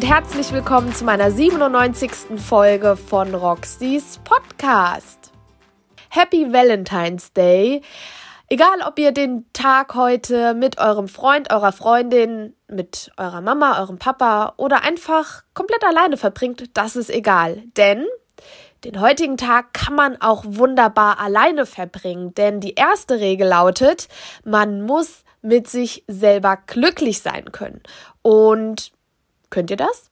und herzlich willkommen zu meiner 97. Folge von Roxys Podcast. Happy Valentine's Day. Egal, ob ihr den Tag heute mit eurem Freund, eurer Freundin, mit eurer Mama, eurem Papa oder einfach komplett alleine verbringt, das ist egal. Denn den heutigen Tag kann man auch wunderbar alleine verbringen. Denn die erste Regel lautet, man muss mit sich selber glücklich sein können. Und könnt ihr das?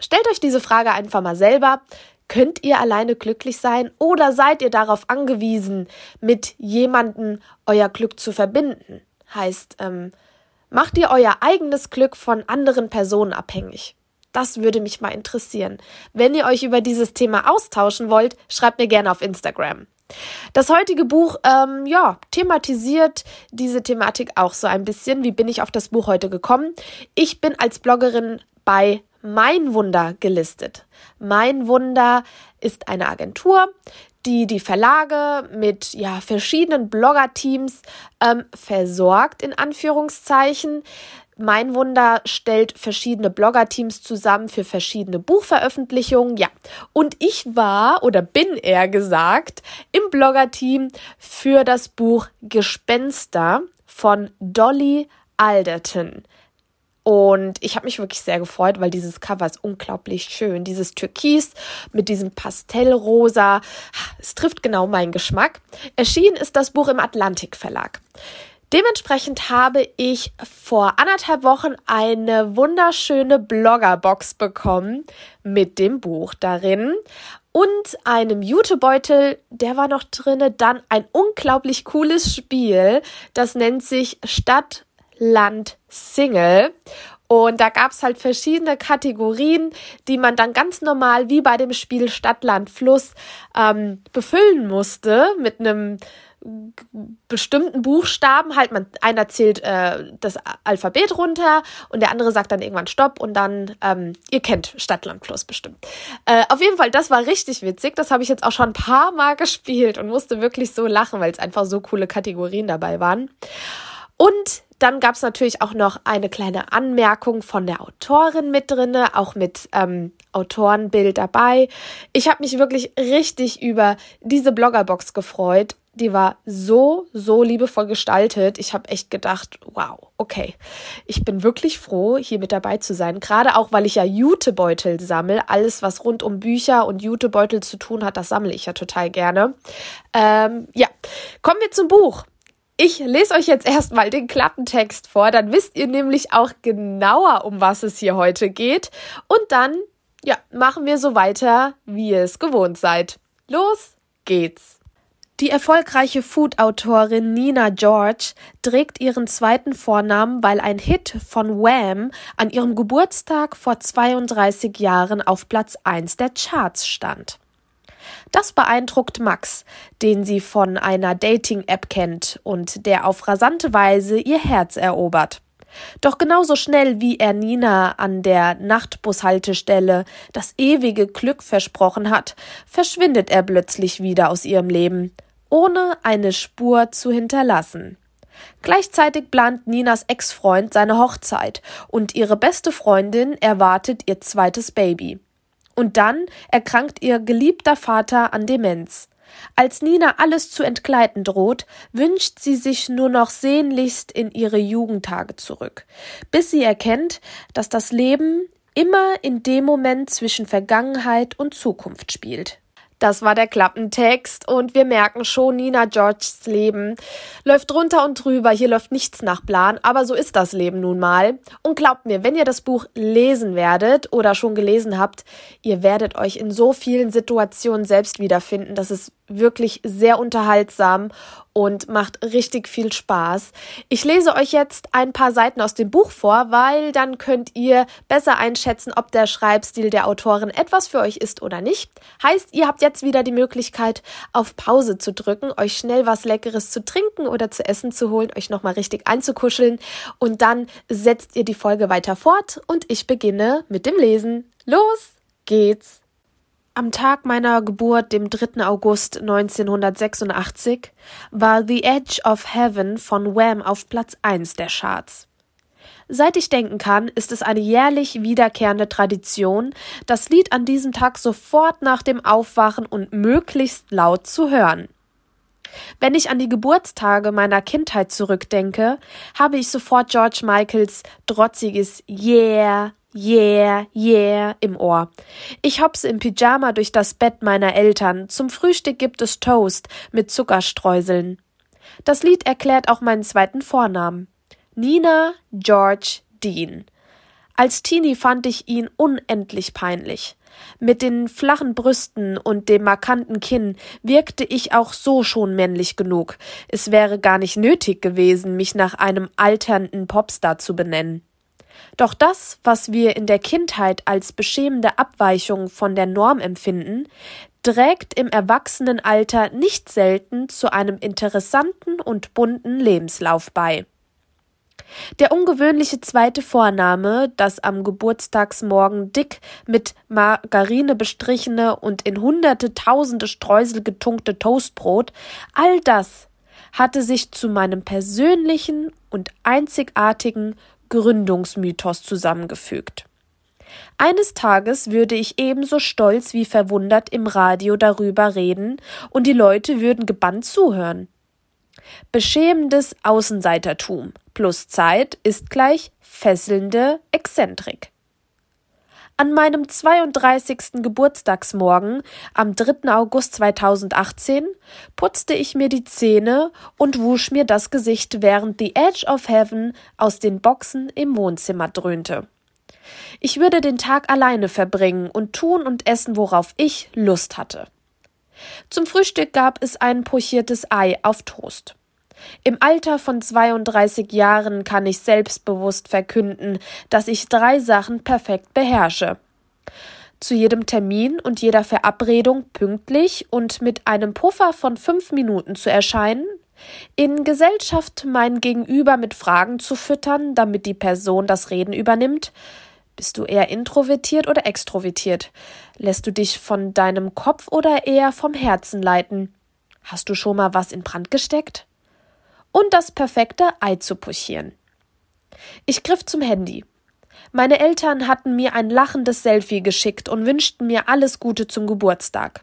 Stellt euch diese Frage einfach mal selber. Könnt ihr alleine glücklich sein oder seid ihr darauf angewiesen, mit jemandem euer Glück zu verbinden? Heißt, ähm, macht ihr euer eigenes Glück von anderen Personen abhängig? Das würde mich mal interessieren. Wenn ihr euch über dieses Thema austauschen wollt, schreibt mir gerne auf Instagram. Das heutige Buch, ähm, ja, thematisiert diese Thematik auch so ein bisschen. Wie bin ich auf das Buch heute gekommen? Ich bin als Bloggerin bei Mein Wunder gelistet. Mein Wunder ist eine Agentur, die die Verlage mit ja verschiedenen Blogger-Teams ähm, versorgt in Anführungszeichen. Mein Wunder stellt verschiedene Blogger-Teams zusammen für verschiedene Buchveröffentlichungen. Ja, und ich war oder bin eher gesagt im Blogger-Team für das Buch Gespenster von Dolly Alderton. Und ich habe mich wirklich sehr gefreut, weil dieses Cover ist unglaublich schön. Dieses Türkis mit diesem Pastellrosa. Es trifft genau meinen Geschmack. Erschienen ist das Buch im Atlantik Verlag. Dementsprechend habe ich vor anderthalb Wochen eine wunderschöne Bloggerbox bekommen mit dem Buch darin und einem Jutebeutel, der war noch drinne, dann ein unglaublich cooles Spiel, das nennt sich Stadt, Land, Single. Und da gab es halt verschiedene Kategorien, die man dann ganz normal wie bei dem Spiel Stadt, Land, Fluss ähm, befüllen musste mit einem bestimmten Buchstaben halt, man, einer zählt äh, das Alphabet runter und der andere sagt dann irgendwann Stopp und dann, ähm, ihr kennt Stadtland Fluss bestimmt. Äh, auf jeden Fall, das war richtig witzig. Das habe ich jetzt auch schon ein paar Mal gespielt und musste wirklich so lachen, weil es einfach so coole Kategorien dabei waren. Und dann gab es natürlich auch noch eine kleine Anmerkung von der Autorin mit drinne, auch mit ähm, Autorenbild dabei. Ich habe mich wirklich richtig über diese Bloggerbox gefreut die war so, so liebevoll gestaltet. Ich habe echt gedacht, wow, okay. Ich bin wirklich froh, hier mit dabei zu sein. Gerade auch, weil ich ja Jutebeutel sammle. Alles, was rund um Bücher und Jutebeutel zu tun hat, das sammle ich ja total gerne. Ähm, ja, kommen wir zum Buch. Ich lese euch jetzt erstmal den Klappentext vor, dann wisst ihr nämlich auch genauer, um was es hier heute geht. Und dann, ja, machen wir so weiter, wie ihr es gewohnt seid. Los geht's! Die erfolgreiche Food-Autorin Nina George trägt ihren zweiten Vornamen, weil ein Hit von Wham an ihrem Geburtstag vor 32 Jahren auf Platz 1 der Charts stand. Das beeindruckt Max, den sie von einer Dating-App kennt und der auf rasante Weise ihr Herz erobert. Doch genauso schnell wie er Nina an der Nachtbushaltestelle das ewige Glück versprochen hat, verschwindet er plötzlich wieder aus ihrem Leben ohne eine Spur zu hinterlassen. Gleichzeitig plant Ninas Ex-Freund seine Hochzeit und ihre beste Freundin erwartet ihr zweites Baby. Und dann erkrankt ihr geliebter Vater an Demenz. Als Nina alles zu entgleiten droht, wünscht sie sich nur noch sehnlichst in ihre Jugendtage zurück, bis sie erkennt, dass das Leben immer in dem Moment zwischen Vergangenheit und Zukunft spielt. Das war der Klappentext und wir merken schon, Nina Georges Leben läuft drunter und drüber. Hier läuft nichts nach Plan, aber so ist das Leben nun mal. Und glaubt mir, wenn ihr das Buch lesen werdet oder schon gelesen habt, ihr werdet euch in so vielen Situationen selbst wiederfinden. Das ist wirklich sehr unterhaltsam und macht richtig viel Spaß. Ich lese euch jetzt ein paar Seiten aus dem Buch vor, weil dann könnt ihr besser einschätzen, ob der Schreibstil der Autorin etwas für euch ist oder nicht. Heißt, ihr habt jetzt wieder die Möglichkeit, auf Pause zu drücken, euch schnell was Leckeres zu trinken oder zu essen zu holen, euch nochmal richtig einzukuscheln und dann setzt ihr die Folge weiter fort und ich beginne mit dem Lesen. Los geht's! Am Tag meiner Geburt, dem 3. August 1986, war The Edge of Heaven von Wham auf Platz 1 der Charts. Seit ich denken kann, ist es eine jährlich wiederkehrende Tradition, das Lied an diesem Tag sofort nach dem Aufwachen und möglichst laut zu hören. Wenn ich an die Geburtstage meiner Kindheit zurückdenke, habe ich sofort George Michaels trotziges Yeah, Yeah, yeah im Ohr. Ich hopse im Pyjama durch das Bett meiner Eltern. Zum Frühstück gibt es Toast mit Zuckerstreuseln. Das Lied erklärt auch meinen zweiten Vornamen. Nina George Dean. Als Teenie fand ich ihn unendlich peinlich. Mit den flachen Brüsten und dem markanten Kinn wirkte ich auch so schon männlich genug. Es wäre gar nicht nötig gewesen, mich nach einem alternden Popstar zu benennen. Doch das, was wir in der Kindheit als beschämende Abweichung von der Norm empfinden, trägt im Erwachsenenalter nicht selten zu einem interessanten und bunten Lebenslauf bei. Der ungewöhnliche zweite Vorname, das am Geburtstagsmorgen dick mit Margarine bestrichene und in hunderte tausende Streusel getunkte Toastbrot, all das hatte sich zu meinem persönlichen und einzigartigen Gründungsmythos zusammengefügt. Eines Tages würde ich ebenso stolz wie verwundert im Radio darüber reden, und die Leute würden gebannt zuhören. Beschämendes Außenseitertum plus Zeit ist gleich fesselnde Exzentrik. An meinem 32. Geburtstagsmorgen am 3. August 2018 putzte ich mir die Zähne und wusch mir das Gesicht, während The Edge of Heaven aus den Boxen im Wohnzimmer dröhnte. Ich würde den Tag alleine verbringen und tun und essen, worauf ich Lust hatte. Zum Frühstück gab es ein pochiertes Ei auf Toast. Im Alter von 32 Jahren kann ich selbstbewusst verkünden, dass ich drei Sachen perfekt beherrsche. Zu jedem Termin und jeder Verabredung pünktlich und mit einem Puffer von fünf Minuten zu erscheinen, in Gesellschaft mein Gegenüber mit Fragen zu füttern, damit die Person das Reden übernimmt, bist du eher introvertiert oder extrovertiert? Lässt du dich von deinem Kopf oder eher vom Herzen leiten? Hast du schon mal was in Brand gesteckt? Und das perfekte Ei zu puschieren. Ich griff zum Handy. Meine Eltern hatten mir ein lachendes Selfie geschickt und wünschten mir alles Gute zum Geburtstag.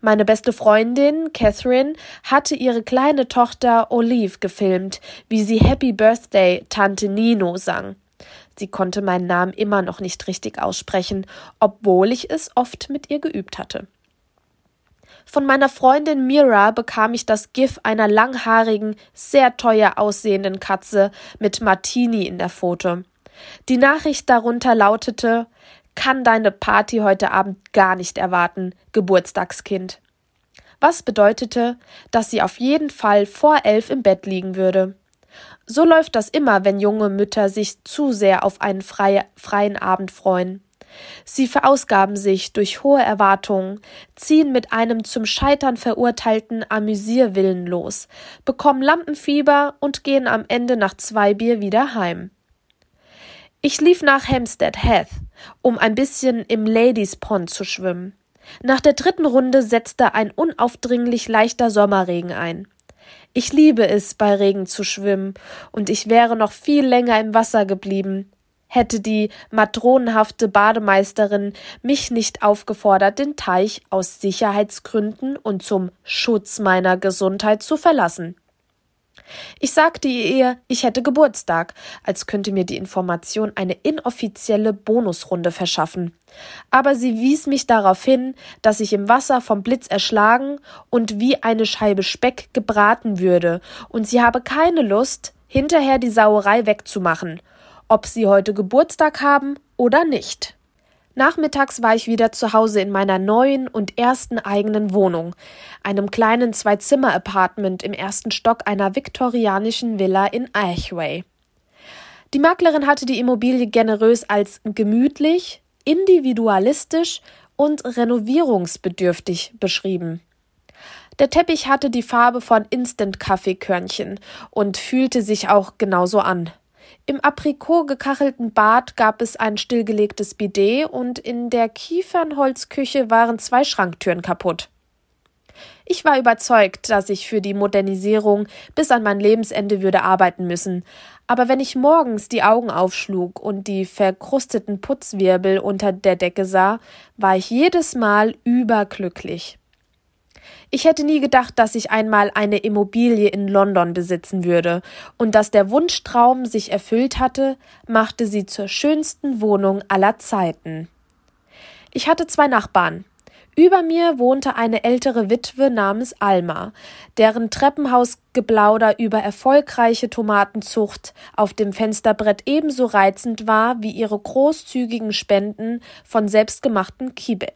Meine beste Freundin, Catherine, hatte ihre kleine Tochter Olive gefilmt, wie sie Happy Birthday Tante Nino sang. Sie konnte meinen Namen immer noch nicht richtig aussprechen, obwohl ich es oft mit ihr geübt hatte. Von meiner Freundin Mira bekam ich das GIF einer langhaarigen, sehr teuer aussehenden Katze mit Martini in der Foto. Die Nachricht darunter lautete Kann deine Party heute Abend gar nicht erwarten, Geburtstagskind. Was bedeutete, dass sie auf jeden Fall vor elf im Bett liegen würde. So läuft das immer, wenn junge Mütter sich zu sehr auf einen freie, freien Abend freuen. Sie verausgaben sich durch hohe Erwartungen, ziehen mit einem zum Scheitern verurteilten Amüsierwillen los, bekommen Lampenfieber und gehen am Ende nach zwei Bier wieder heim. Ich lief nach Hampstead Heath, um ein bisschen im Ladies Pond zu schwimmen. Nach der dritten Runde setzte ein unaufdringlich leichter Sommerregen ein. Ich liebe es, bei Regen zu schwimmen, und ich wäre noch viel länger im Wasser geblieben, hätte die matronenhafte Bademeisterin mich nicht aufgefordert, den Teich aus Sicherheitsgründen und zum Schutz meiner Gesundheit zu verlassen. Ich sagte ihr, ich hätte Geburtstag, als könnte mir die Information eine inoffizielle Bonusrunde verschaffen. Aber sie wies mich darauf hin, dass ich im Wasser vom Blitz erschlagen und wie eine Scheibe Speck gebraten würde, und sie habe keine Lust, hinterher die Sauerei wegzumachen, ob sie heute Geburtstag haben oder nicht. Nachmittags war ich wieder zu Hause in meiner neuen und ersten eigenen Wohnung, einem kleinen Zwei-Zimmer-Apartment im ersten Stock einer viktorianischen Villa in Ashway. Die Maklerin hatte die Immobilie generös als gemütlich, individualistisch und renovierungsbedürftig beschrieben. Der Teppich hatte die Farbe von Instant-Kaffeekörnchen und fühlte sich auch genauso an. Im Aprikot gekachelten Bad gab es ein stillgelegtes Bidet und in der Kiefernholzküche waren zwei Schranktüren kaputt. Ich war überzeugt, dass ich für die Modernisierung bis an mein Lebensende würde arbeiten müssen, Aber wenn ich morgens die Augen aufschlug und die verkrusteten Putzwirbel unter der Decke sah, war ich jedes Mal überglücklich. Ich hätte nie gedacht, dass ich einmal eine Immobilie in London besitzen würde, und dass der Wunschtraum sich erfüllt hatte, machte sie zur schönsten Wohnung aller Zeiten. Ich hatte zwei Nachbarn. Über mir wohnte eine ältere Witwe namens Alma, deren Treppenhausgeplauder über erfolgreiche Tomatenzucht auf dem Fensterbrett ebenso reizend war wie ihre großzügigen Spenden von selbstgemachten Kibel.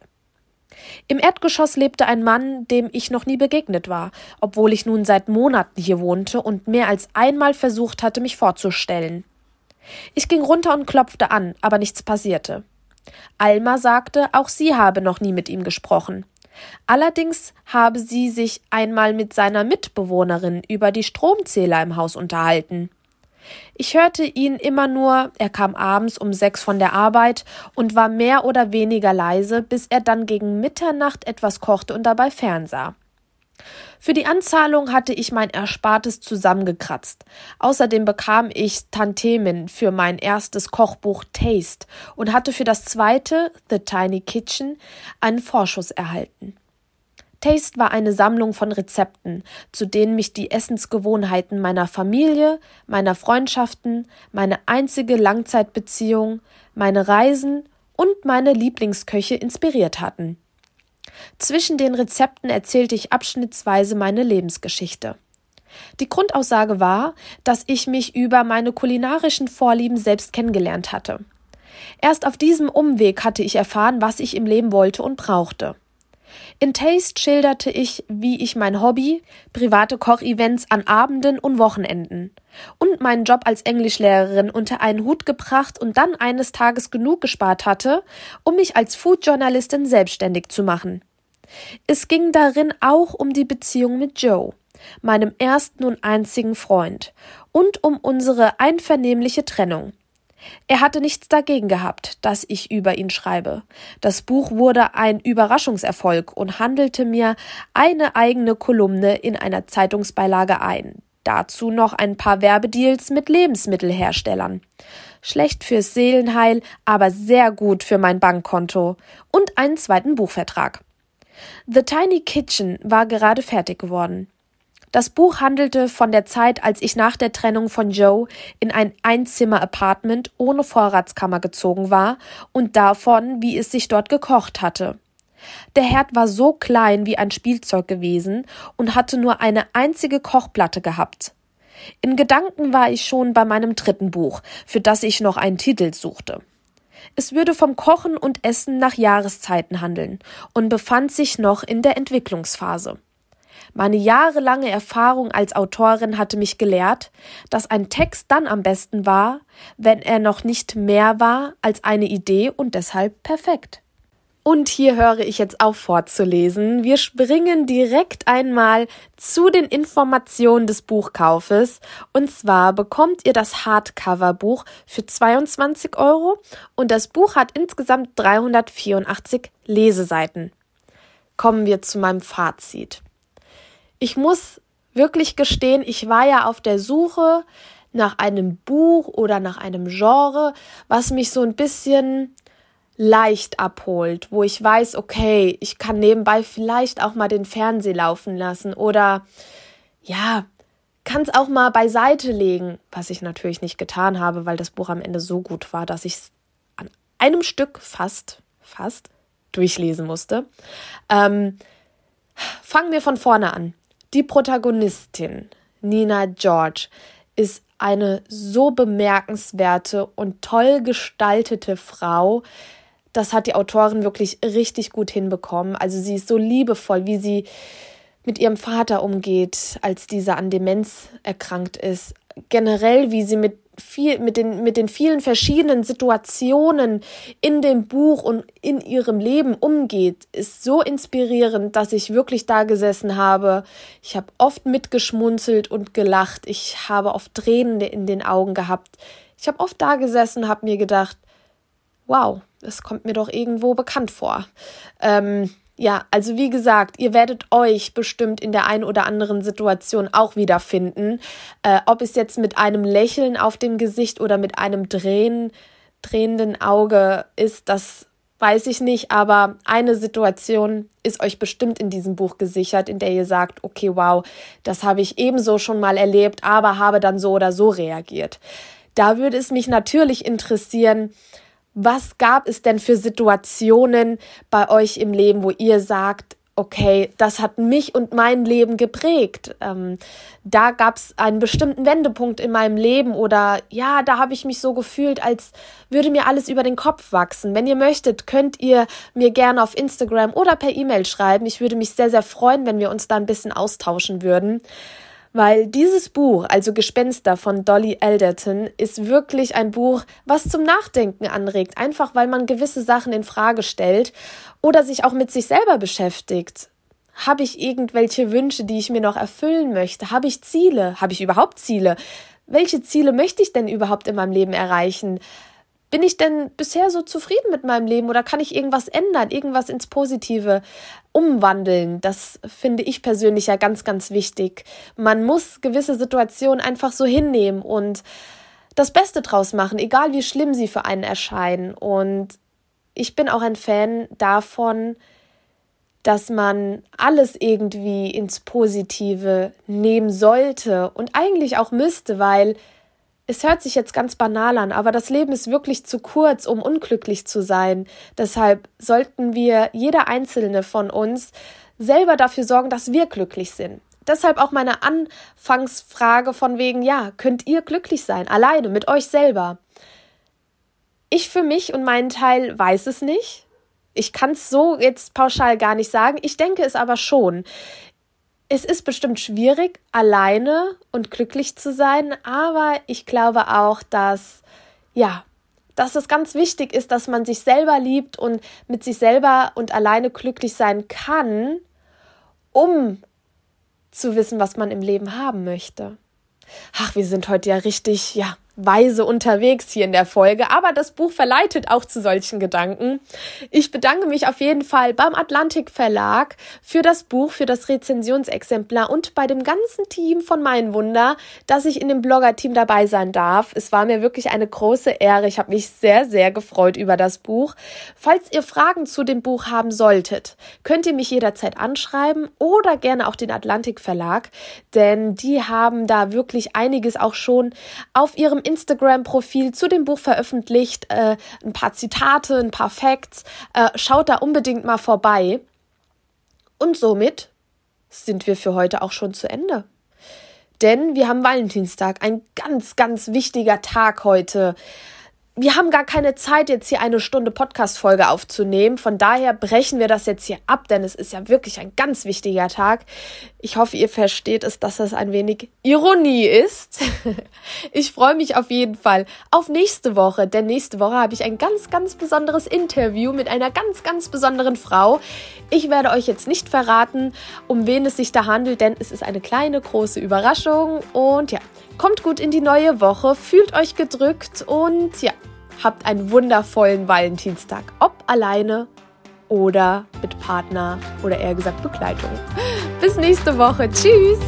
Im Erdgeschoss lebte ein Mann, dem ich noch nie begegnet war, obwohl ich nun seit Monaten hier wohnte und mehr als einmal versucht hatte, mich vorzustellen. Ich ging runter und klopfte an, aber nichts passierte. Alma sagte, auch sie habe noch nie mit ihm gesprochen. Allerdings habe sie sich einmal mit seiner Mitbewohnerin über die Stromzähler im Haus unterhalten. Ich hörte ihn immer nur, er kam abends um sechs von der Arbeit und war mehr oder weniger leise, bis er dann gegen Mitternacht etwas kochte und dabei fernsah. Für die Anzahlung hatte ich mein Erspartes zusammengekratzt. Außerdem bekam ich Tantemen für mein erstes Kochbuch Taste und hatte für das zweite, The Tiny Kitchen, einen Vorschuss erhalten. Taste war eine Sammlung von Rezepten, zu denen mich die Essensgewohnheiten meiner Familie, meiner Freundschaften, meine einzige Langzeitbeziehung, meine Reisen und meine Lieblingsköche inspiriert hatten. Zwischen den Rezepten erzählte ich abschnittsweise meine Lebensgeschichte. Die Grundaussage war, dass ich mich über meine kulinarischen Vorlieben selbst kennengelernt hatte. Erst auf diesem Umweg hatte ich erfahren, was ich im Leben wollte und brauchte. In Taste schilderte ich, wie ich mein Hobby, private Kochevents an Abenden und Wochenenden und meinen Job als Englischlehrerin unter einen Hut gebracht und dann eines Tages genug gespart hatte, um mich als Foodjournalistin selbstständig zu machen. Es ging darin auch um die Beziehung mit Joe, meinem ersten und einzigen Freund, und um unsere einvernehmliche Trennung. Er hatte nichts dagegen gehabt, dass ich über ihn schreibe. Das Buch wurde ein Überraschungserfolg und handelte mir eine eigene Kolumne in einer Zeitungsbeilage ein. Dazu noch ein paar Werbedeals mit Lebensmittelherstellern. Schlecht fürs Seelenheil, aber sehr gut für mein Bankkonto. Und einen zweiten Buchvertrag. The Tiny Kitchen war gerade fertig geworden. Das Buch handelte von der Zeit, als ich nach der Trennung von Joe in ein Einzimmer-Apartment ohne Vorratskammer gezogen war und davon, wie es sich dort gekocht hatte. Der Herd war so klein wie ein Spielzeug gewesen und hatte nur eine einzige Kochplatte gehabt. In Gedanken war ich schon bei meinem dritten Buch, für das ich noch einen Titel suchte. Es würde vom Kochen und Essen nach Jahreszeiten handeln und befand sich noch in der Entwicklungsphase. Meine jahrelange Erfahrung als Autorin hatte mich gelehrt, dass ein Text dann am besten war, wenn er noch nicht mehr war als eine Idee und deshalb perfekt. Und hier höre ich jetzt auf vorzulesen. Wir springen direkt einmal zu den Informationen des Buchkaufes. Und zwar bekommt ihr das Hardcover-Buch für 22 Euro und das Buch hat insgesamt 384 Leseseiten. Kommen wir zu meinem Fazit ich muss wirklich gestehen, ich war ja auf der Suche nach einem Buch oder nach einem Genre, was mich so ein bisschen leicht abholt, wo ich weiß, okay, ich kann nebenbei vielleicht auch mal den Fernseher laufen lassen oder ja, kann es auch mal beiseite legen, was ich natürlich nicht getan habe, weil das Buch am Ende so gut war, dass ich es an einem Stück fast, fast durchlesen musste. Ähm, fangen wir von vorne an. Die Protagonistin, Nina George, ist eine so bemerkenswerte und toll gestaltete Frau. Das hat die Autorin wirklich richtig gut hinbekommen. Also sie ist so liebevoll, wie sie mit ihrem Vater umgeht, als dieser an Demenz erkrankt ist. Generell, wie sie mit viel, mit den, mit den vielen verschiedenen Situationen in dem Buch und in ihrem Leben umgeht, ist so inspirierend, dass ich wirklich da gesessen habe. Ich habe oft mitgeschmunzelt und gelacht. Ich habe oft Tränen in den Augen gehabt. Ich habe oft da gesessen und habe mir gedacht, wow, das kommt mir doch irgendwo bekannt vor. Ähm, ja, also wie gesagt, ihr werdet euch bestimmt in der einen oder anderen Situation auch wiederfinden. Äh, ob es jetzt mit einem Lächeln auf dem Gesicht oder mit einem Drehen, drehenden Auge ist, das weiß ich nicht, aber eine Situation ist euch bestimmt in diesem Buch gesichert, in der ihr sagt, okay, wow, das habe ich ebenso schon mal erlebt, aber habe dann so oder so reagiert. Da würde es mich natürlich interessieren, was gab es denn für Situationen bei euch im Leben, wo ihr sagt, okay, das hat mich und mein Leben geprägt. Ähm, da gab es einen bestimmten Wendepunkt in meinem Leben oder ja, da habe ich mich so gefühlt, als würde mir alles über den Kopf wachsen. Wenn ihr möchtet, könnt ihr mir gerne auf Instagram oder per E-Mail schreiben. Ich würde mich sehr, sehr freuen, wenn wir uns da ein bisschen austauschen würden weil dieses Buch, also Gespenster von Dolly Alderton, ist wirklich ein Buch, was zum Nachdenken anregt, einfach weil man gewisse Sachen in Frage stellt oder sich auch mit sich selber beschäftigt. Habe ich irgendwelche Wünsche, die ich mir noch erfüllen möchte? Habe ich Ziele? Habe ich überhaupt Ziele? Welche Ziele möchte ich denn überhaupt in meinem Leben erreichen? Bin ich denn bisher so zufrieden mit meinem Leben oder kann ich irgendwas ändern, irgendwas ins Positive umwandeln? Das finde ich persönlich ja ganz, ganz wichtig. Man muss gewisse Situationen einfach so hinnehmen und das Beste draus machen, egal wie schlimm sie für einen erscheinen. Und ich bin auch ein Fan davon, dass man alles irgendwie ins Positive nehmen sollte und eigentlich auch müsste, weil es hört sich jetzt ganz banal an, aber das Leben ist wirklich zu kurz, um unglücklich zu sein. Deshalb sollten wir, jeder einzelne von uns, selber dafür sorgen, dass wir glücklich sind. Deshalb auch meine Anfangsfrage von wegen, ja, könnt ihr glücklich sein, alleine, mit euch selber? Ich für mich und meinen Teil weiß es nicht. Ich kann es so jetzt pauschal gar nicht sagen. Ich denke es aber schon es ist bestimmt schwierig, alleine und glücklich zu sein, aber ich glaube auch, dass, ja, dass es ganz wichtig ist, dass man sich selber liebt und mit sich selber und alleine glücklich sein kann, um zu wissen, was man im Leben haben möchte. Ach, wir sind heute ja richtig, ja, weise unterwegs hier in der Folge, aber das Buch verleitet auch zu solchen Gedanken. Ich bedanke mich auf jeden Fall beim Atlantik Verlag für das Buch, für das Rezensionsexemplar und bei dem ganzen Team von Mein Wunder, dass ich in dem Blogger-Team dabei sein darf. Es war mir wirklich eine große Ehre. Ich habe mich sehr, sehr gefreut über das Buch. Falls ihr Fragen zu dem Buch haben solltet, könnt ihr mich jederzeit anschreiben oder gerne auch den Atlantik Verlag, denn die haben da wirklich einiges auch schon auf ihrem Instagram-Profil zu dem Buch veröffentlicht. Äh, ein paar Zitate, ein paar Facts. Äh, schaut da unbedingt mal vorbei. Und somit sind wir für heute auch schon zu Ende. Denn wir haben Valentinstag, ein ganz, ganz wichtiger Tag heute wir haben gar keine Zeit, jetzt hier eine Stunde Podcast-Folge aufzunehmen. Von daher brechen wir das jetzt hier ab, denn es ist ja wirklich ein ganz wichtiger Tag. Ich hoffe, ihr versteht es, dass das ein wenig Ironie ist. Ich freue mich auf jeden Fall auf nächste Woche, denn nächste Woche habe ich ein ganz, ganz besonderes Interview mit einer ganz, ganz besonderen Frau. Ich werde euch jetzt nicht verraten, um wen es sich da handelt, denn es ist eine kleine, große Überraschung. Und ja, kommt gut in die neue Woche, fühlt euch gedrückt und ja, habt einen wundervollen Valentinstag, ob alleine oder mit Partner oder eher gesagt Begleitung. Bis nächste Woche. Tschüss!